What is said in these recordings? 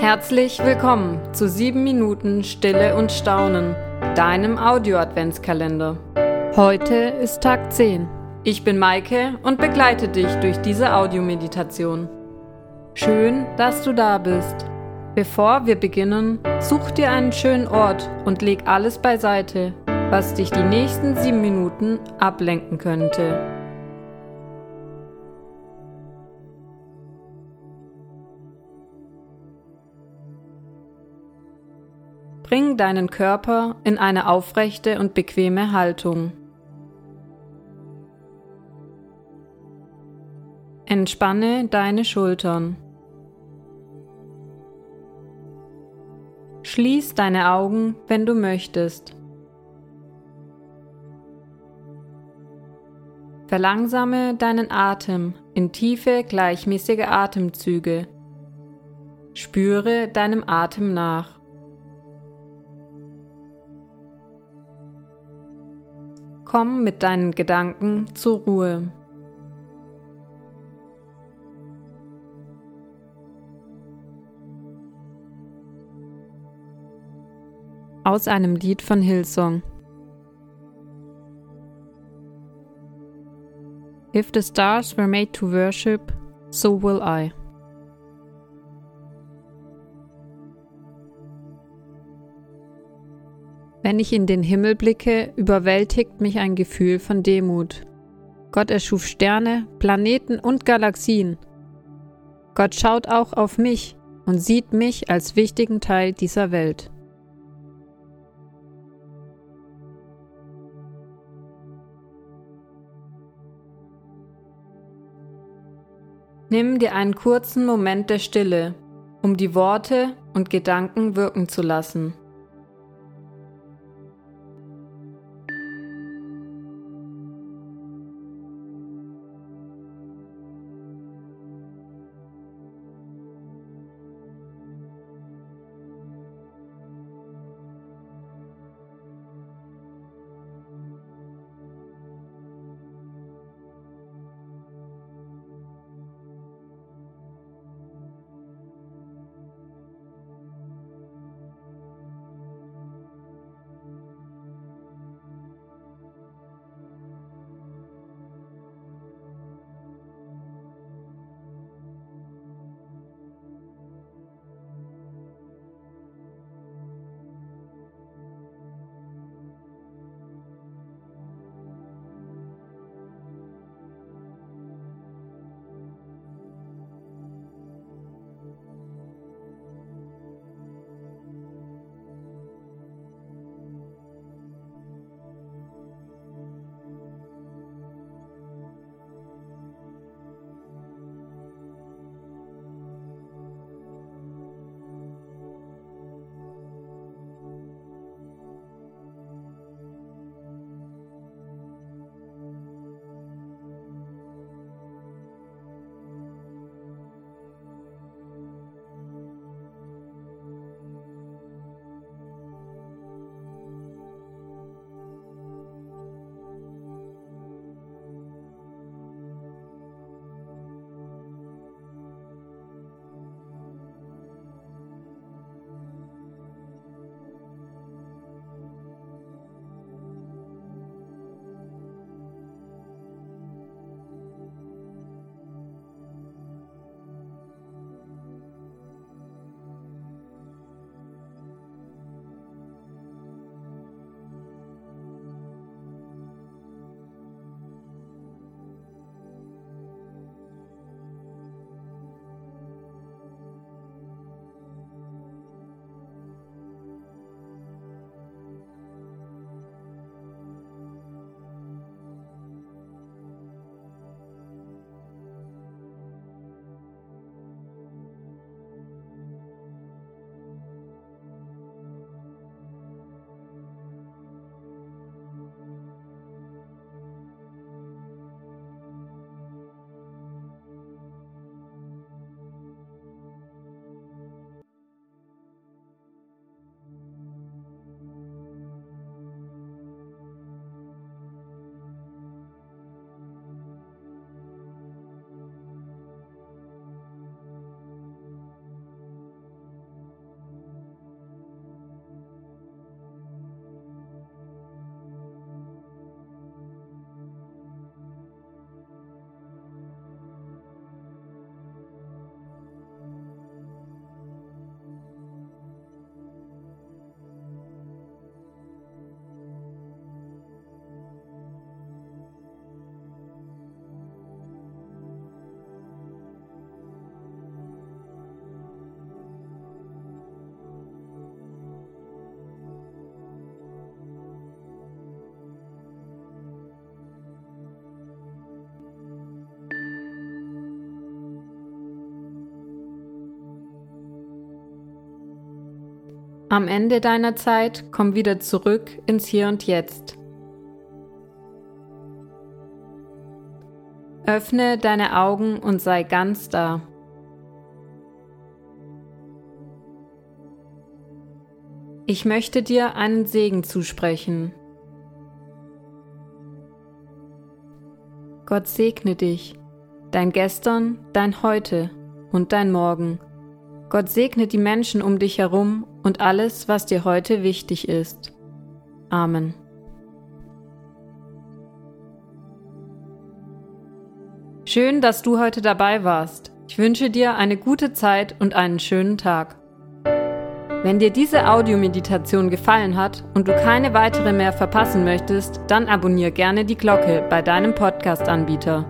Herzlich willkommen zu 7 Minuten Stille und Staunen, deinem Audio-Adventskalender. Heute ist Tag 10. Ich bin Maike und begleite dich durch diese Audiomeditation. Schön, dass du da bist. Bevor wir beginnen, such dir einen schönen Ort und leg alles beiseite, was dich die nächsten 7 Minuten ablenken könnte. Deinen Körper in eine aufrechte und bequeme Haltung. Entspanne deine Schultern. Schließ deine Augen, wenn du möchtest. Verlangsame deinen Atem in tiefe, gleichmäßige Atemzüge. Spüre deinem Atem nach. Komm mit deinen Gedanken zur Ruhe. Aus einem Lied von Hillsong. If the stars were made to worship, so will I. Wenn ich in den Himmel blicke, überwältigt mich ein Gefühl von Demut. Gott erschuf Sterne, Planeten und Galaxien. Gott schaut auch auf mich und sieht mich als wichtigen Teil dieser Welt. Nimm dir einen kurzen Moment der Stille, um die Worte und Gedanken wirken zu lassen. Am Ende deiner Zeit komm wieder zurück ins Hier und Jetzt. Öffne deine Augen und sei ganz da. Ich möchte dir einen Segen zusprechen. Gott segne dich, dein Gestern, dein Heute und dein Morgen. Gott segne die Menschen um dich herum und alles, was dir heute wichtig ist. Amen. Schön, dass du heute dabei warst. Ich wünsche dir eine gute Zeit und einen schönen Tag. Wenn dir diese Audiomeditation gefallen hat und du keine weitere mehr verpassen möchtest, dann abonniere gerne die Glocke bei deinem Podcast-Anbieter.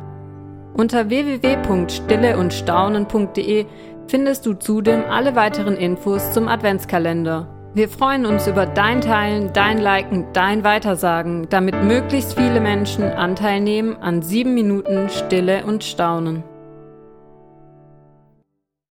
Unter www.stilleundstaunen.de findest du zudem alle weiteren Infos zum Adventskalender. Wir freuen uns über dein Teilen, dein Liken, dein Weitersagen, damit möglichst viele Menschen Anteil nehmen an sieben Minuten Stille und Staunen.